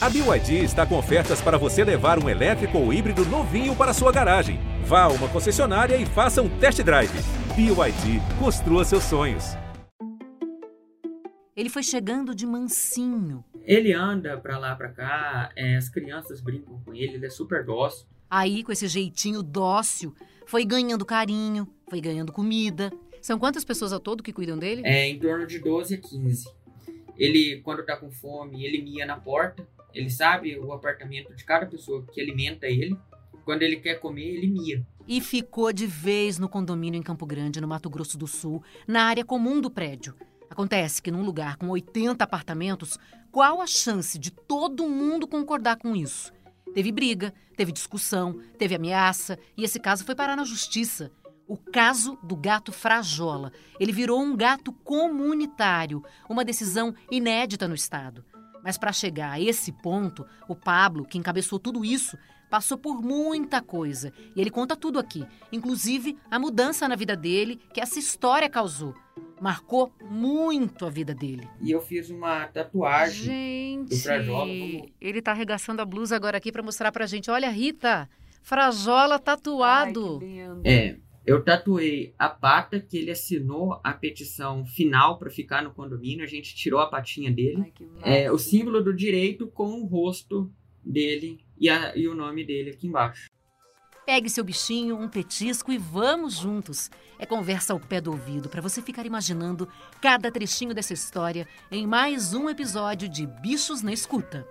A BYD está com ofertas para você levar um elétrico ou híbrido novinho para sua garagem. Vá a uma concessionária e faça um test drive. BYD, construa seus sonhos. Ele foi chegando de mansinho. Ele anda pra lá, pra cá, é, as crianças brincam com ele, ele é super dócil. Aí, com esse jeitinho dócil, foi ganhando carinho, foi ganhando comida. São quantas pessoas ao todo que cuidam dele? É em torno de 12 a 15. Ele, quando tá com fome, ele mia na porta. Ele sabe o apartamento de cada pessoa que alimenta ele. Quando ele quer comer, ele mia. E ficou de vez no condomínio em Campo Grande, no Mato Grosso do Sul, na área comum do prédio. Acontece que num lugar com 80 apartamentos, qual a chance de todo mundo concordar com isso? Teve briga, teve discussão, teve ameaça e esse caso foi parar na justiça. O caso do gato Frajola. Ele virou um gato comunitário, uma decisão inédita no estado. Mas para chegar a esse ponto, o Pablo, que encabeçou tudo isso, passou por muita coisa. E ele conta tudo aqui, inclusive a mudança na vida dele que essa história causou. Marcou muito a vida dele. E eu fiz uma tatuagem Gente, do Frajola. Ele tá arregaçando a blusa agora aqui para mostrar pra gente. Olha, Rita, Frajola tatuado. É, eu tatuei a pata que ele assinou a petição final para ficar no condomínio. A gente tirou a patinha dele. É, o símbolo do direito com o rosto dele e, a- e o nome dele aqui embaixo. Pegue seu bichinho, um petisco e vamos juntos. É conversa ao pé do ouvido para você ficar imaginando cada trechinho dessa história em mais um episódio de Bichos na Escuta.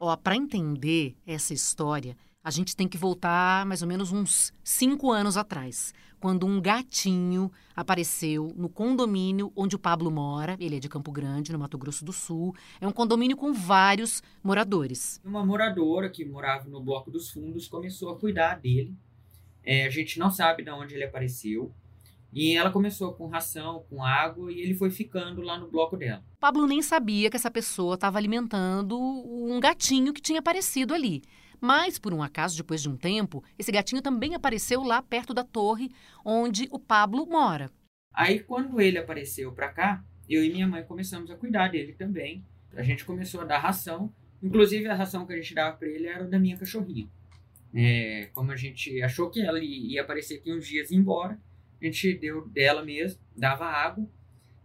Ó, para entender essa história, a gente tem que voltar mais ou menos uns cinco anos atrás, quando um gatinho apareceu no condomínio onde o Pablo mora. Ele é de Campo Grande, no Mato Grosso do Sul. É um condomínio com vários moradores. Uma moradora que morava no bloco dos fundos começou a cuidar dele. É, a gente não sabe de onde ele apareceu. E ela começou com ração, com água, e ele foi ficando lá no bloco dela. Pablo nem sabia que essa pessoa estava alimentando um gatinho que tinha aparecido ali. Mas, por um acaso, depois de um tempo, esse gatinho também apareceu lá perto da torre onde o Pablo mora. Aí, quando ele apareceu pra cá, eu e minha mãe começamos a cuidar dele também. A gente começou a dar ração. Inclusive, a ração que a gente dava pra ele era da minha cachorrinha. É, como a gente achou que ela ia aparecer aqui uns dias e ir embora, a gente deu dela mesmo, dava água,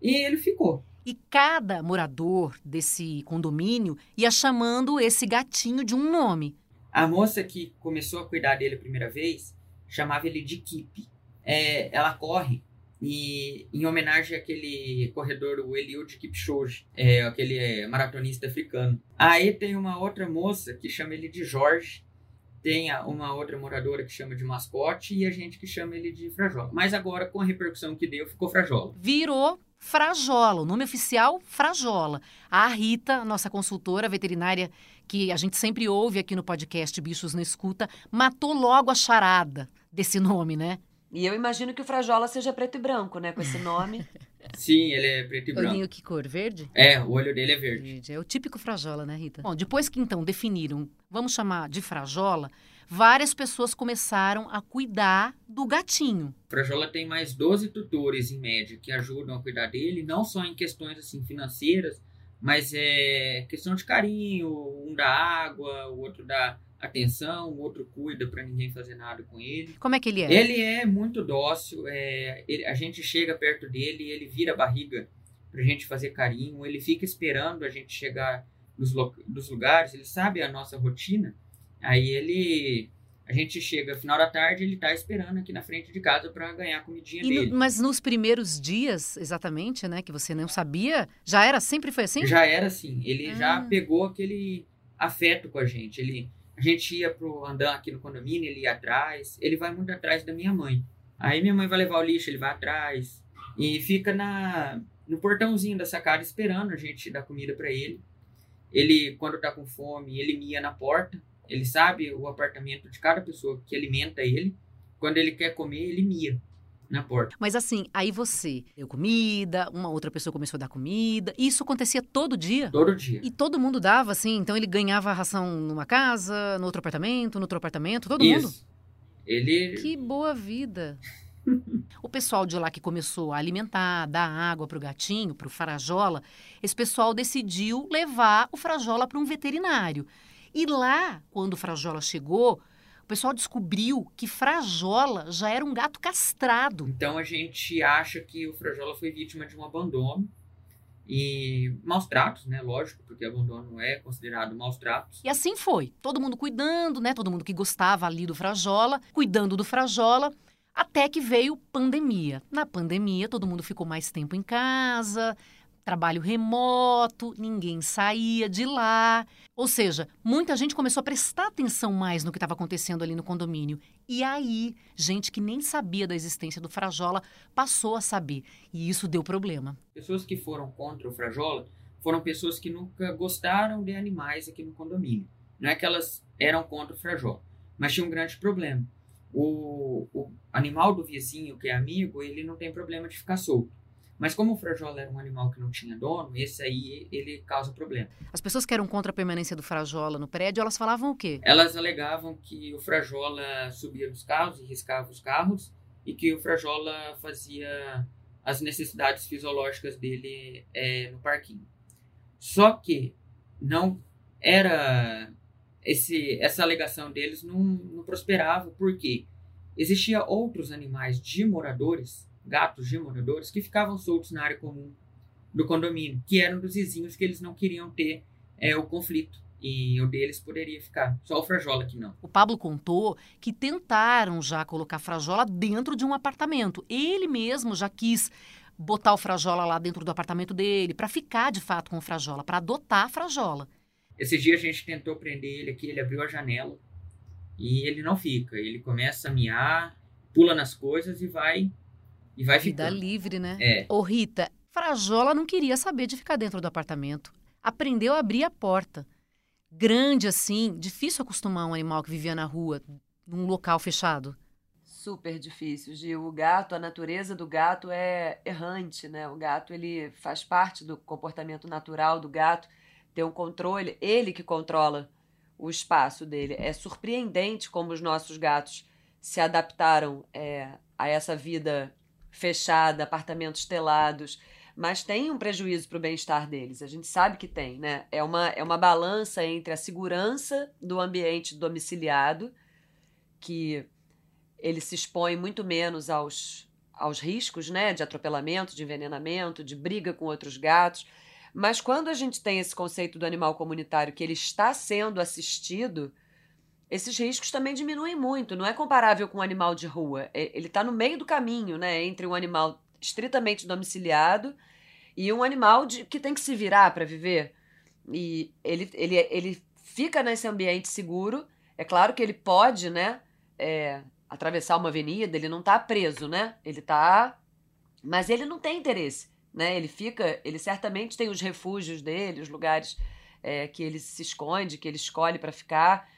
e ele ficou. E cada morador desse condomínio ia chamando esse gatinho de um nome. A moça que começou a cuidar dele a primeira vez chamava ele de Kip. É, ela corre e em homenagem àquele corredor, o Eliud Kipchoge, é, aquele é, maratonista africano. Aí tem uma outra moça que chama ele de Jorge, tem uma outra moradora que chama de mascote e a gente que chama ele de Frajola. Mas agora, com a repercussão que deu, ficou Frajola. Virou Frajola, o nome oficial Frajola. A Rita, nossa consultora veterinária, que a gente sempre ouve aqui no podcast Bichos na Escuta, matou logo a charada desse nome, né? E eu imagino que o Frajola seja preto e branco, né? Com esse nome. Sim, ele é preto e branco. Olhinho que cor? Verde? É, o olho dele é verde. Verde. É o típico frajola, né, Rita? Bom, depois que então definiram, vamos chamar de frajola, várias pessoas começaram a cuidar do gatinho. Frajola tem mais 12 tutores em média que ajudam a cuidar dele, não só em questões assim financeiras, mas é questão de carinho, um dá água, o outro dá atenção, o outro cuida para ninguém fazer nada com ele. Como é que ele é? Ele é muito dócil, é, ele- a gente chega perto dele e ele vira a barriga pra gente fazer carinho, ele fica esperando a gente chegar nos dos lugares, ele sabe a nossa rotina, aí ele... A gente chega final da tarde, ele tá esperando aqui na frente de casa para ganhar a comidinha E no- dele. mas nos primeiros dias, exatamente, né, que você não sabia, já era, sempre foi assim? Já era assim, ele já Ah. pegou aquele afeto com a gente. Ele, a gente ia pro andar aqui no condomínio, ele ia atrás. Ele vai muito atrás da minha mãe. Aí minha mãe vai levar o lixo, ele vai atrás e fica na no portãozinho da sacada esperando a gente dar comida para ele. Ele quando tá com fome, ele mia na porta. Ele sabe o apartamento de cada pessoa que alimenta ele. Quando ele quer comer, ele mia na porta. Mas assim, aí você deu comida, uma outra pessoa começou a dar comida, isso acontecia todo dia? Todo dia. E todo mundo dava, assim, então ele ganhava ração numa casa, no outro apartamento, no outro apartamento, todo mundo? Isso. Ele Que boa vida. o pessoal de lá que começou a alimentar, dar água para o gatinho, para o Frajola, esse pessoal decidiu levar o Frajola para um veterinário. E lá, quando o Frajola chegou, o pessoal descobriu que Frajola já era um gato castrado. Então a gente acha que o Frajola foi vítima de um abandono e maus tratos, né? Lógico, porque abandono é considerado maus tratos. E assim foi. Todo mundo cuidando, né? Todo mundo que gostava ali do Frajola, cuidando do Frajola, até que veio pandemia. Na pandemia, todo mundo ficou mais tempo em casa, trabalho remoto, ninguém saía de lá. Ou seja, muita gente começou a prestar atenção mais no que estava acontecendo ali no condomínio. E aí, gente que nem sabia da existência do Frajola passou a saber. E isso deu problema. Pessoas que foram contra o Frajola foram pessoas que nunca gostaram de animais aqui no condomínio. Não é que elas eram contra o Frajola, mas tinha um grande problema. O, o animal do vizinho, que é amigo, ele não tem problema de ficar solto. Mas como o frajola era um animal que não tinha dono, esse aí ele causa problema. As pessoas que eram contra a permanência do frajola no prédio, elas falavam o quê? Elas alegavam que o frajola subia nos carros e riscava os carros e que o frajola fazia as necessidades fisiológicas dele é, no parquinho. Só que não era esse, essa alegação deles não, não prosperava porque existia outros animais de moradores gatos de moradores que ficavam soltos na área comum do condomínio, que eram dos vizinhos que eles não queriam ter é, o conflito. E o deles poderia ficar. Só o Frajola que não. O Pablo contou que tentaram já colocar Frajola dentro de um apartamento. Ele mesmo já quis botar o Frajola lá dentro do apartamento dele, para ficar de fato com o Frajola, para adotar a Frajola. Esse dia a gente tentou prender ele aqui, ele abriu a janela e ele não fica. Ele começa a miar, pula nas coisas e vai e vai Vida ficando. livre, né? É. Ô, Rita, Frajola não queria saber de ficar dentro do apartamento. Aprendeu a abrir a porta. Grande assim, difícil acostumar um animal que vivia na rua, num local fechado. Super difícil, Gil. O gato, a natureza do gato é errante, né? O gato, ele faz parte do comportamento natural do gato, ter um controle, ele que controla o espaço dele. É surpreendente como os nossos gatos se adaptaram é, a essa vida fechada, apartamentos telados, mas tem um prejuízo para o bem-estar deles. A gente sabe que tem, né? É uma, é uma balança entre a segurança do ambiente domiciliado, que ele se expõe muito menos aos, aos riscos, né? De atropelamento, de envenenamento, de briga com outros gatos. Mas quando a gente tem esse conceito do animal comunitário que ele está sendo assistido, esses riscos também diminuem muito. Não é comparável com um animal de rua. É, ele está no meio do caminho, né? Entre um animal estritamente domiciliado e um animal de, que tem que se virar para viver. E ele, ele, ele fica nesse ambiente seguro. É claro que ele pode, né? É, atravessar uma avenida, ele não está preso, né? Ele está. Mas ele não tem interesse, né? Ele fica. Ele certamente tem os refúgios dele, os lugares é, que ele se esconde, que ele escolhe para ficar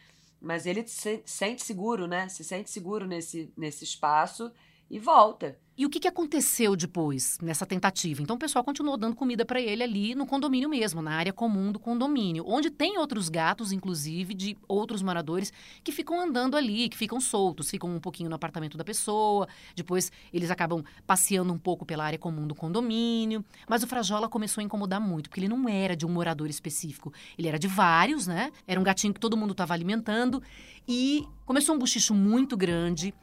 mas ele se sente seguro, né? Se sente seguro nesse, nesse espaço e volta. E o que, que aconteceu depois nessa tentativa? Então o pessoal continuou dando comida para ele ali no condomínio mesmo, na área comum do condomínio, onde tem outros gatos, inclusive, de outros moradores que ficam andando ali, que ficam soltos, ficam um pouquinho no apartamento da pessoa, depois eles acabam passeando um pouco pela área comum do condomínio. Mas o Frajola começou a incomodar muito, porque ele não era de um morador específico, ele era de vários, né? Era um gatinho que todo mundo estava alimentando e começou um bochicho muito grande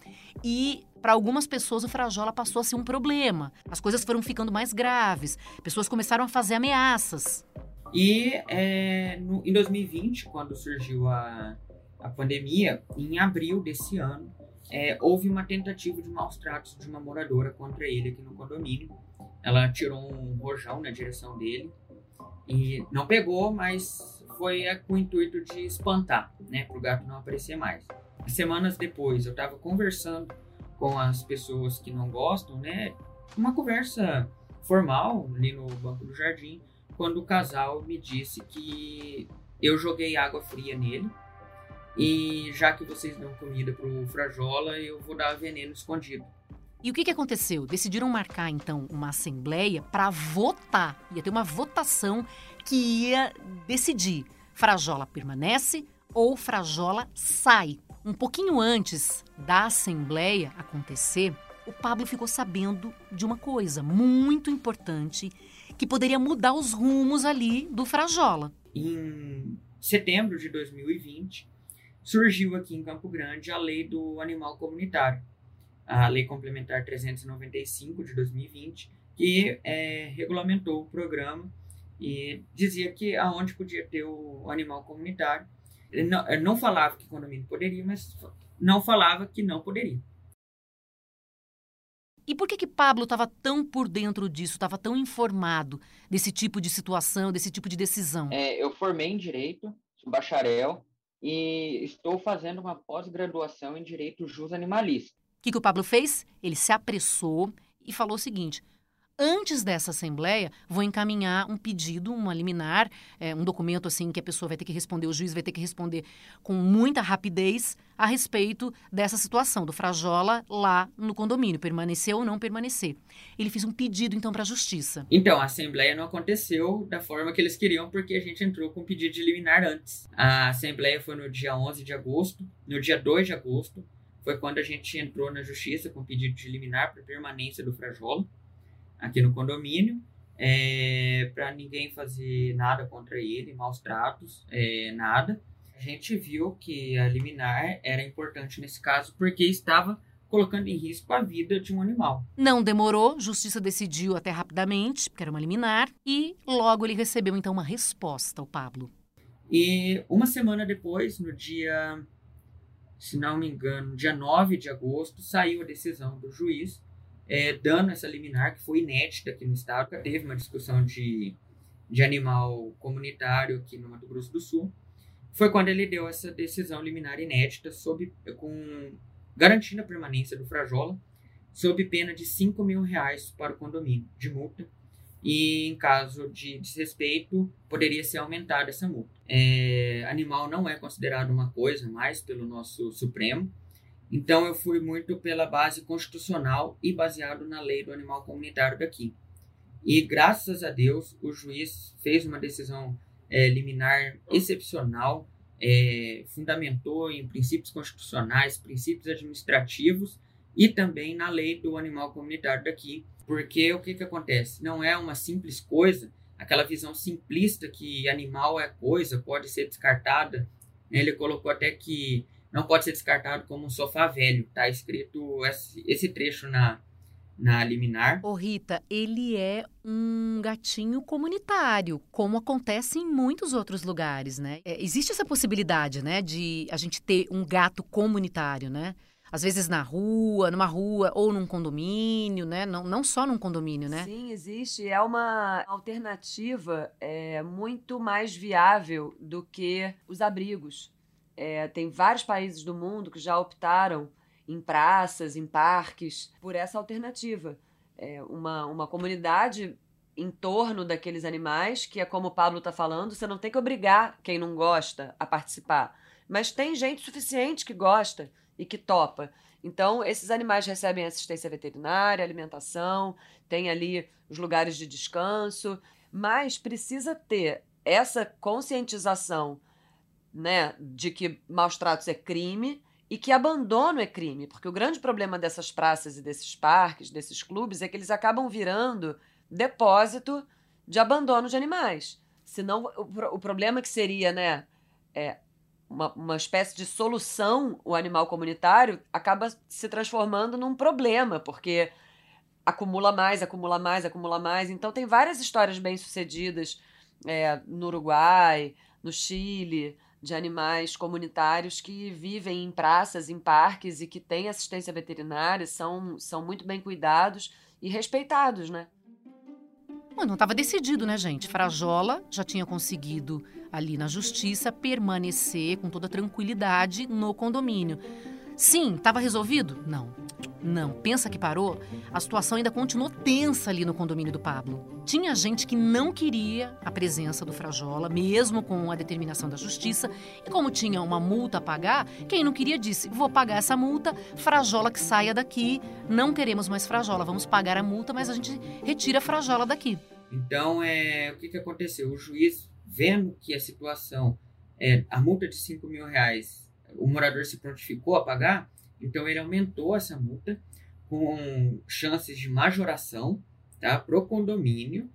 e para algumas pessoas, o Frajola passou a ser um problema. As coisas foram ficando mais graves. Pessoas começaram a fazer ameaças. E é, no, em 2020, quando surgiu a, a pandemia, em abril desse ano, é, houve uma tentativa de maus tratos de uma moradora contra ele aqui no condomínio. Ela tirou um rojão na direção dele e não pegou, mas foi com o intuito de espantar, né, para o gato não aparecer mais. Semanas depois, eu estava conversando com as pessoas que não gostam, né? Uma conversa formal ali no banco do jardim, quando o casal me disse que eu joguei água fria nele e já que vocês dão comida pro Frajola, eu vou dar veneno escondido. E o que, que aconteceu? Decidiram marcar então uma assembleia para votar. Ia ter uma votação que ia decidir: Frajola permanece ou Frajola sai um pouquinho antes da Assembleia acontecer, o Pablo ficou sabendo de uma coisa muito importante que poderia mudar os rumos ali do Frajola. Em setembro de 2020, surgiu aqui em Campo Grande a lei do animal comunitário, a Lei Complementar 395 de 2020, que é, regulamentou o programa e dizia que aonde podia ter o animal comunitário. Não, não falava que condomínio poderia, mas não falava que não poderia. E por que que Pablo estava tão por dentro disso, estava tão informado desse tipo de situação, desse tipo de decisão? É, eu formei em Direito, sou bacharel, e estou fazendo uma pós-graduação em Direito Jus Animalista. O que, que o Pablo fez? Ele se apressou e falou o seguinte: Antes dessa assembleia, vou encaminhar um pedido, uma liminar, é, um documento assim que a pessoa vai ter que responder, o juiz vai ter que responder com muita rapidez a respeito dessa situação do Frajola lá no condomínio, permanecer ou não permanecer. Ele fez um pedido então para a justiça. Então, a assembleia não aconteceu da forma que eles queriam porque a gente entrou com um pedido de liminar antes. A assembleia foi no dia 11 de agosto, no dia 2 de agosto foi quando a gente entrou na justiça com pedido de liminar para permanência do Frajola aqui no condomínio, é, para ninguém fazer nada contra ele, maus tratos, é, nada. A gente viu que a liminar era importante nesse caso porque estava colocando em risco a vida de um animal. Não demorou, justiça decidiu até rapidamente, porque era uma liminar, e logo ele recebeu então uma resposta, o Pablo. E uma semana depois, no dia, se não me engano, dia 9 de agosto, saiu a decisão do juiz é, dando essa liminar que foi inédita aqui no estado. Teve uma discussão de, de animal comunitário aqui no Mato Grosso do Sul. Foi quando ele deu essa decisão liminar inédita sob, com garantindo a permanência do Frajola sob pena de 5 mil reais para o condomínio de multa e em caso de desrespeito poderia ser aumentada essa multa. É, animal não é considerado uma coisa mais pelo nosso Supremo, então eu fui muito pela base constitucional e baseado na lei do animal comunitário daqui. E graças a Deus o juiz fez uma decisão é, liminar excepcional, é, fundamentou em princípios constitucionais, princípios administrativos e também na lei do animal comunitário daqui. Porque o que, que acontece? Não é uma simples coisa, aquela visão simplista que animal é coisa, pode ser descartada. Ele colocou até que não pode ser descartado como um sofá velho. Está escrito esse, esse, trecho na, na liminar. Ô Rita, ele é um gatinho comunitário, como acontece em muitos outros lugares, né? É, existe essa possibilidade, né, de a gente ter um gato comunitário, né? Às vezes na rua, numa rua ou num condomínio, né? Não, não só num condomínio, né? Sim, existe. É uma alternativa é, muito mais viável do que os abrigos. É, tem vários países do mundo que já optaram em praças, em parques, por essa alternativa. É uma, uma comunidade em torno daqueles animais, que é como o Pablo está falando, você não tem que obrigar quem não gosta a participar. Mas tem gente suficiente que gosta e que topa. Então, esses animais recebem assistência veterinária, alimentação, tem ali os lugares de descanso, mas precisa ter essa conscientização né, de que maus tratos é crime e que abandono é crime, porque o grande problema dessas praças e desses parques, desses clubes, é que eles acabam virando depósito de abandono de animais. Senão, o, o problema que seria, né, é, uma, uma espécie de solução, o animal comunitário acaba se transformando num problema, porque acumula mais, acumula mais, acumula mais. Então, tem várias histórias bem-sucedidas é, no Uruguai, no Chile, de animais comunitários que vivem em praças, em parques e que têm assistência veterinária, são, são muito bem cuidados e respeitados, né? Não estava decidido, né, gente? Frajola já tinha conseguido ali na justiça permanecer com toda tranquilidade no condomínio. Sim, estava resolvido? Não. Não. Pensa que parou? A situação ainda continuou tensa ali no condomínio do Pablo. Tinha gente que não queria a presença do Frajola, mesmo com a determinação da justiça. E como tinha uma multa a pagar, quem não queria disse: vou pagar essa multa, Frajola que saia daqui. Não queremos mais Frajola, vamos pagar a multa, mas a gente retira a Frajola daqui. Então, é, o que, que aconteceu? O juiz, vendo que a situação, é, a multa de 5 mil reais o morador se prontificou a pagar, então ele aumentou essa multa com chances de majoração tá, para o condomínio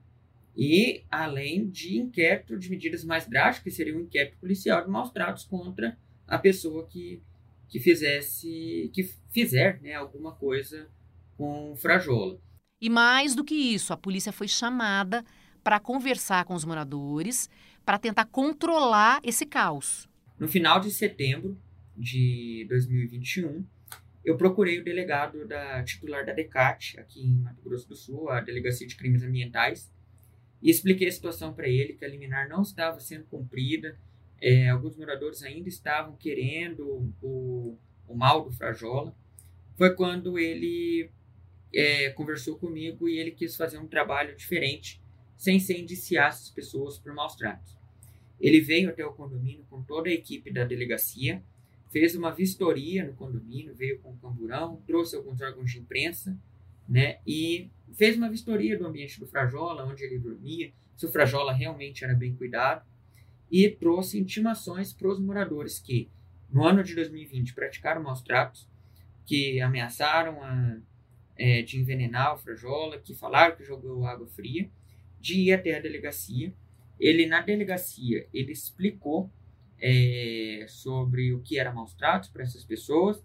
e além de inquérito de medidas mais drásticas, que seria um inquérito policial de maus tratos contra a pessoa que, que fizesse que fizer né, alguma coisa com Frajola. E mais do que isso, a polícia foi chamada para conversar com os moradores, para tentar controlar esse caos. No final de setembro de 2021, eu procurei o delegado da titular da DECAT, aqui em Mato Grosso do Sul, a Delegacia de Crimes Ambientais, e expliquei a situação para ele, que a liminar não estava sendo cumprida, é, alguns moradores ainda estavam querendo o, o mal do Frajola. Foi quando ele é, conversou comigo e ele quis fazer um trabalho diferente, sem ser indiciar essas pessoas por maus tratos. Ele veio até o condomínio com toda a equipe da delegacia, fez uma vistoria no condomínio, veio com o camburão, trouxe alguns órgãos de imprensa, né, e fez uma vistoria do ambiente do Frajola, onde ele dormia, se o Frajola realmente era bem cuidado, e trouxe intimações para os moradores que, no ano de 2020, praticaram maus tratos, que ameaçaram a, é, de envenenar o Frajola, que falaram que jogou água fria, de ir até a delegacia. Ele, na delegacia, ele explicou é, sobre o que era maus tratos para essas pessoas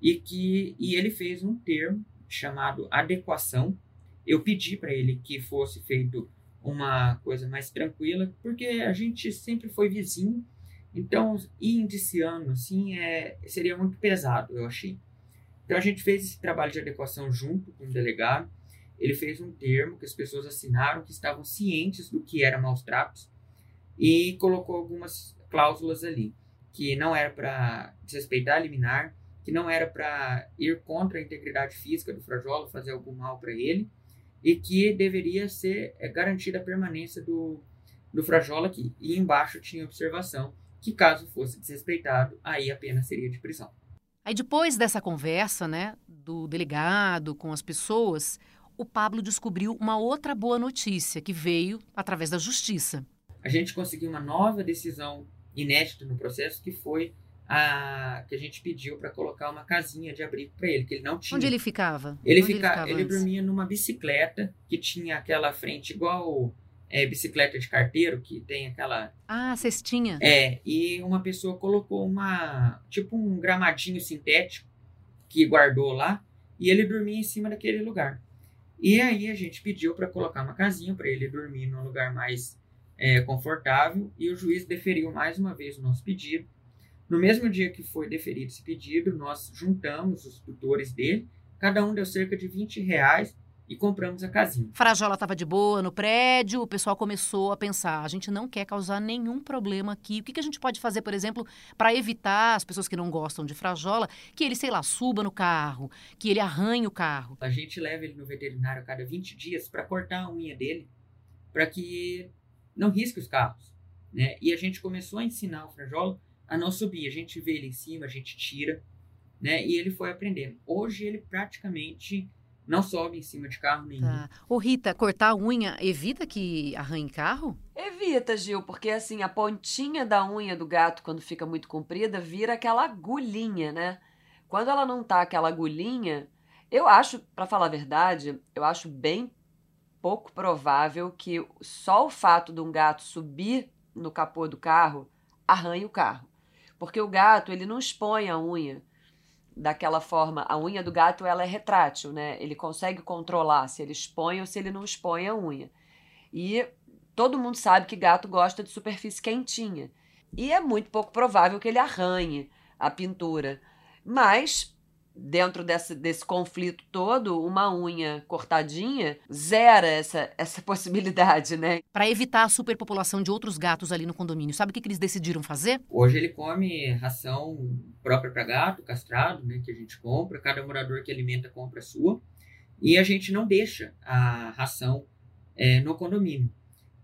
e que e ele fez um termo chamado adequação. Eu pedi para ele que fosse feito uma coisa mais tranquila, porque a gente sempre foi vizinho, então ir indiciando assim é, seria muito pesado, eu achei. Então a gente fez esse trabalho de adequação junto com o delegado. Ele fez um termo que as pessoas assinaram que estavam cientes do que era maus tratos e colocou algumas cláusulas ali que não era para desrespeitar a liminar, que não era para ir contra a integridade física do Frajola, fazer algum mal para ele, e que deveria ser é, garantida a permanência do, do Frajola aqui. E embaixo tinha observação que caso fosse desrespeitado, aí a pena seria de prisão. Aí depois dessa conversa, né, do delegado com as pessoas, o Pablo descobriu uma outra boa notícia que veio através da justiça. A gente conseguiu uma nova decisão inédita no processo que foi a que a gente pediu para colocar uma casinha de abrigo para ele, que ele não tinha. Onde ele ficava? Ele, Onde fica, ele, ficava ele dormia numa bicicleta que tinha aquela frente igual é, bicicleta de carteiro, que tem aquela. Ah, cestinha. É, e uma pessoa colocou uma. tipo um gramadinho sintético que guardou lá, e ele dormia em cima daquele lugar. E aí a gente pediu para colocar uma casinha para ele dormir num lugar mais é, confortável, e o juiz deferiu mais uma vez o nosso pedido. No mesmo dia que foi deferido esse pedido, nós juntamos os tutores dele, cada um deu cerca de 20 reais e compramos a casinha. Frajola estava de boa no prédio, o pessoal começou a pensar: a gente não quer causar nenhum problema aqui. O que, que a gente pode fazer, por exemplo, para evitar as pessoas que não gostam de Frajola, que ele, sei lá, suba no carro, que ele arranhe o carro? A gente leva ele no veterinário a cada 20 dias para cortar a unha dele, para que não risque os carros. Né? E a gente começou a ensinar o Frajola a não subir. A gente vê ele em cima, a gente tira, né? E ele foi aprendendo. Hoje ele praticamente não sobe em cima de carro nenhum. Tá. Ô, Rita, cortar a unha evita que arranhe carro? Evita, Gil, porque assim, a pontinha da unha do gato, quando fica muito comprida, vira aquela agulhinha, né? Quando ela não tá aquela agulhinha, eu acho, para falar a verdade, eu acho bem pouco provável que só o fato de um gato subir no capô do carro arranhe o carro. Porque o gato, ele não expõe a unha daquela forma. A unha do gato, ela é retrátil, né? Ele consegue controlar se ele expõe ou se ele não expõe a unha. E todo mundo sabe que gato gosta de superfície quentinha. E é muito pouco provável que ele arranhe a pintura. Mas dentro desse, desse conflito todo, uma unha cortadinha zera essa, essa possibilidade, né? Para evitar a superpopulação de outros gatos ali no condomínio, sabe o que, que eles decidiram fazer? Hoje ele come ração própria para gato, castrado, né, que a gente compra. Cada morador que alimenta compra a sua. E a gente não deixa a ração é, no condomínio.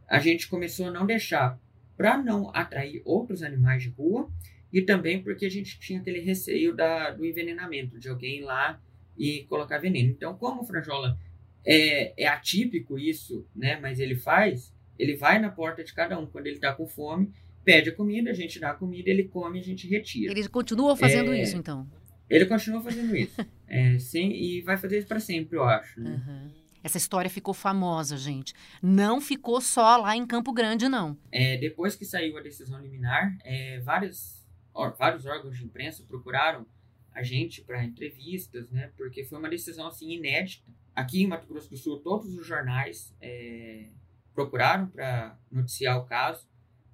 A gente começou a não deixar para não atrair outros animais de rua e também porque a gente tinha aquele receio da, do envenenamento, de alguém ir lá e colocar veneno. Então, como o Franjola é, é atípico isso, né? Mas ele faz, ele vai na porta de cada um quando ele está com fome, pede a comida, a gente dá a comida, ele come, a gente retira. Eles continuam fazendo É. isso, então. Ele continua fazendo isso. é, sim, e vai fazer isso para sempre, eu acho. Né? Uhum. Essa história ficou famosa, gente. Não ficou só lá em Campo Grande, não. É, depois que saiu a decisão liminar, é, várias, ó, vários órgãos de imprensa procuraram a gente para entrevistas, né? Porque foi uma decisão assim inédita. Aqui em Mato Grosso do Sul, todos os jornais é, procuraram para noticiar o caso.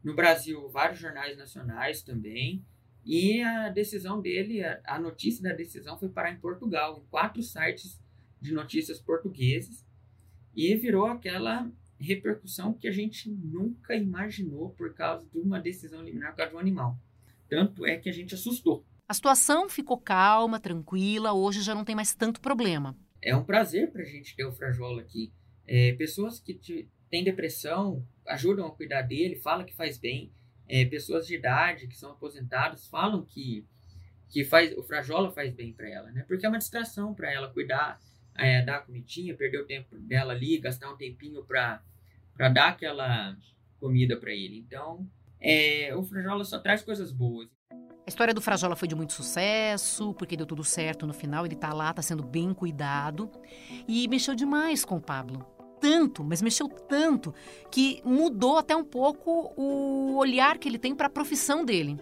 No Brasil, vários jornais nacionais também. E a decisão dele, a, a notícia da decisão foi parar em Portugal, em quatro sites de notícias portugueses. E virou aquela repercussão que a gente nunca imaginou por causa de uma decisão liminar por causa de um animal. Tanto é que a gente assustou. A situação ficou calma, tranquila, hoje já não tem mais tanto problema. É um prazer para a gente ter o Frajola aqui. É, pessoas que têm depressão ajudam a cuidar dele, falam que faz bem. É, pessoas de idade que são aposentadas falam que, que faz, o Frajola faz bem para ela, né? Porque é uma distração para ela cuidar, é, dar a comidinha, perder o tempo dela ali, gastar um tempinho para dar aquela comida para ele. Então, é, o Frajola só traz coisas boas. A história do Frajola foi de muito sucesso, porque deu tudo certo no final, ele tá lá, tá sendo bem cuidado. E mexeu demais com o Pablo. Tanto, mas mexeu tanto, que mudou até um pouco o olhar que ele tem para a profissão dele.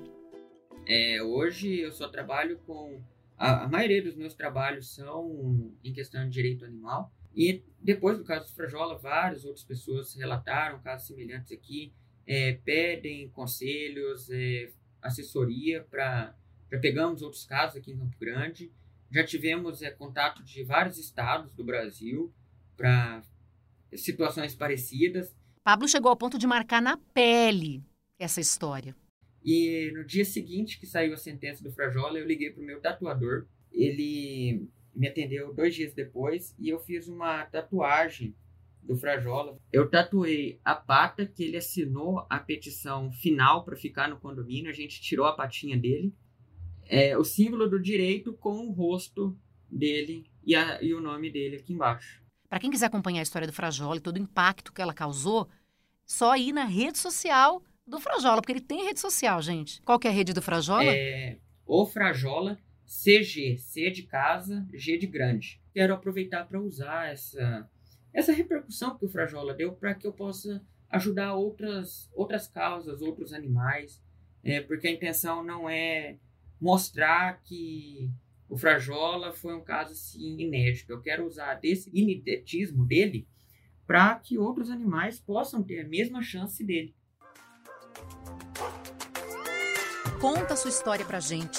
É, hoje eu só trabalho com. A, a, maioria dos meus trabalhos são em questão de direito animal. E depois do caso do Frajola, várias outras pessoas relataram casos semelhantes aqui, é, pedem conselhos, é, assessoria para pegamos outros casos aqui em Campo Grande. Já tivemos é, contato de vários estados do Brasil para situações parecidas. Pablo chegou ao ponto de marcar na pele essa história. E no dia seguinte que saiu a sentença do Frajola, eu liguei para o meu tatuador. Ele me atendeu dois dias depois e eu fiz uma tatuagem do Frajola. Eu tatuei a pata que ele assinou a petição final para ficar no condomínio. A gente tirou a patinha dele. É, o símbolo do direito com o rosto dele e, a, e o nome dele aqui embaixo. Para quem quiser acompanhar a história do Frajola e todo o impacto que ela causou, só ir na rede social do Frajola, porque ele tem rede social, gente. Qual que é a rede do Frajola? É o Frajola CG, C de casa, G de grande. Quero aproveitar para usar essa essa repercussão que o Frajola deu para que eu possa ajudar outras, outras causas, outros animais, é, porque a intenção não é mostrar que o Frajola foi um caso assim, inédito. Eu quero usar desse ineditismo dele para que outros animais possam ter a mesma chance dele. Conta a sua história pra gente.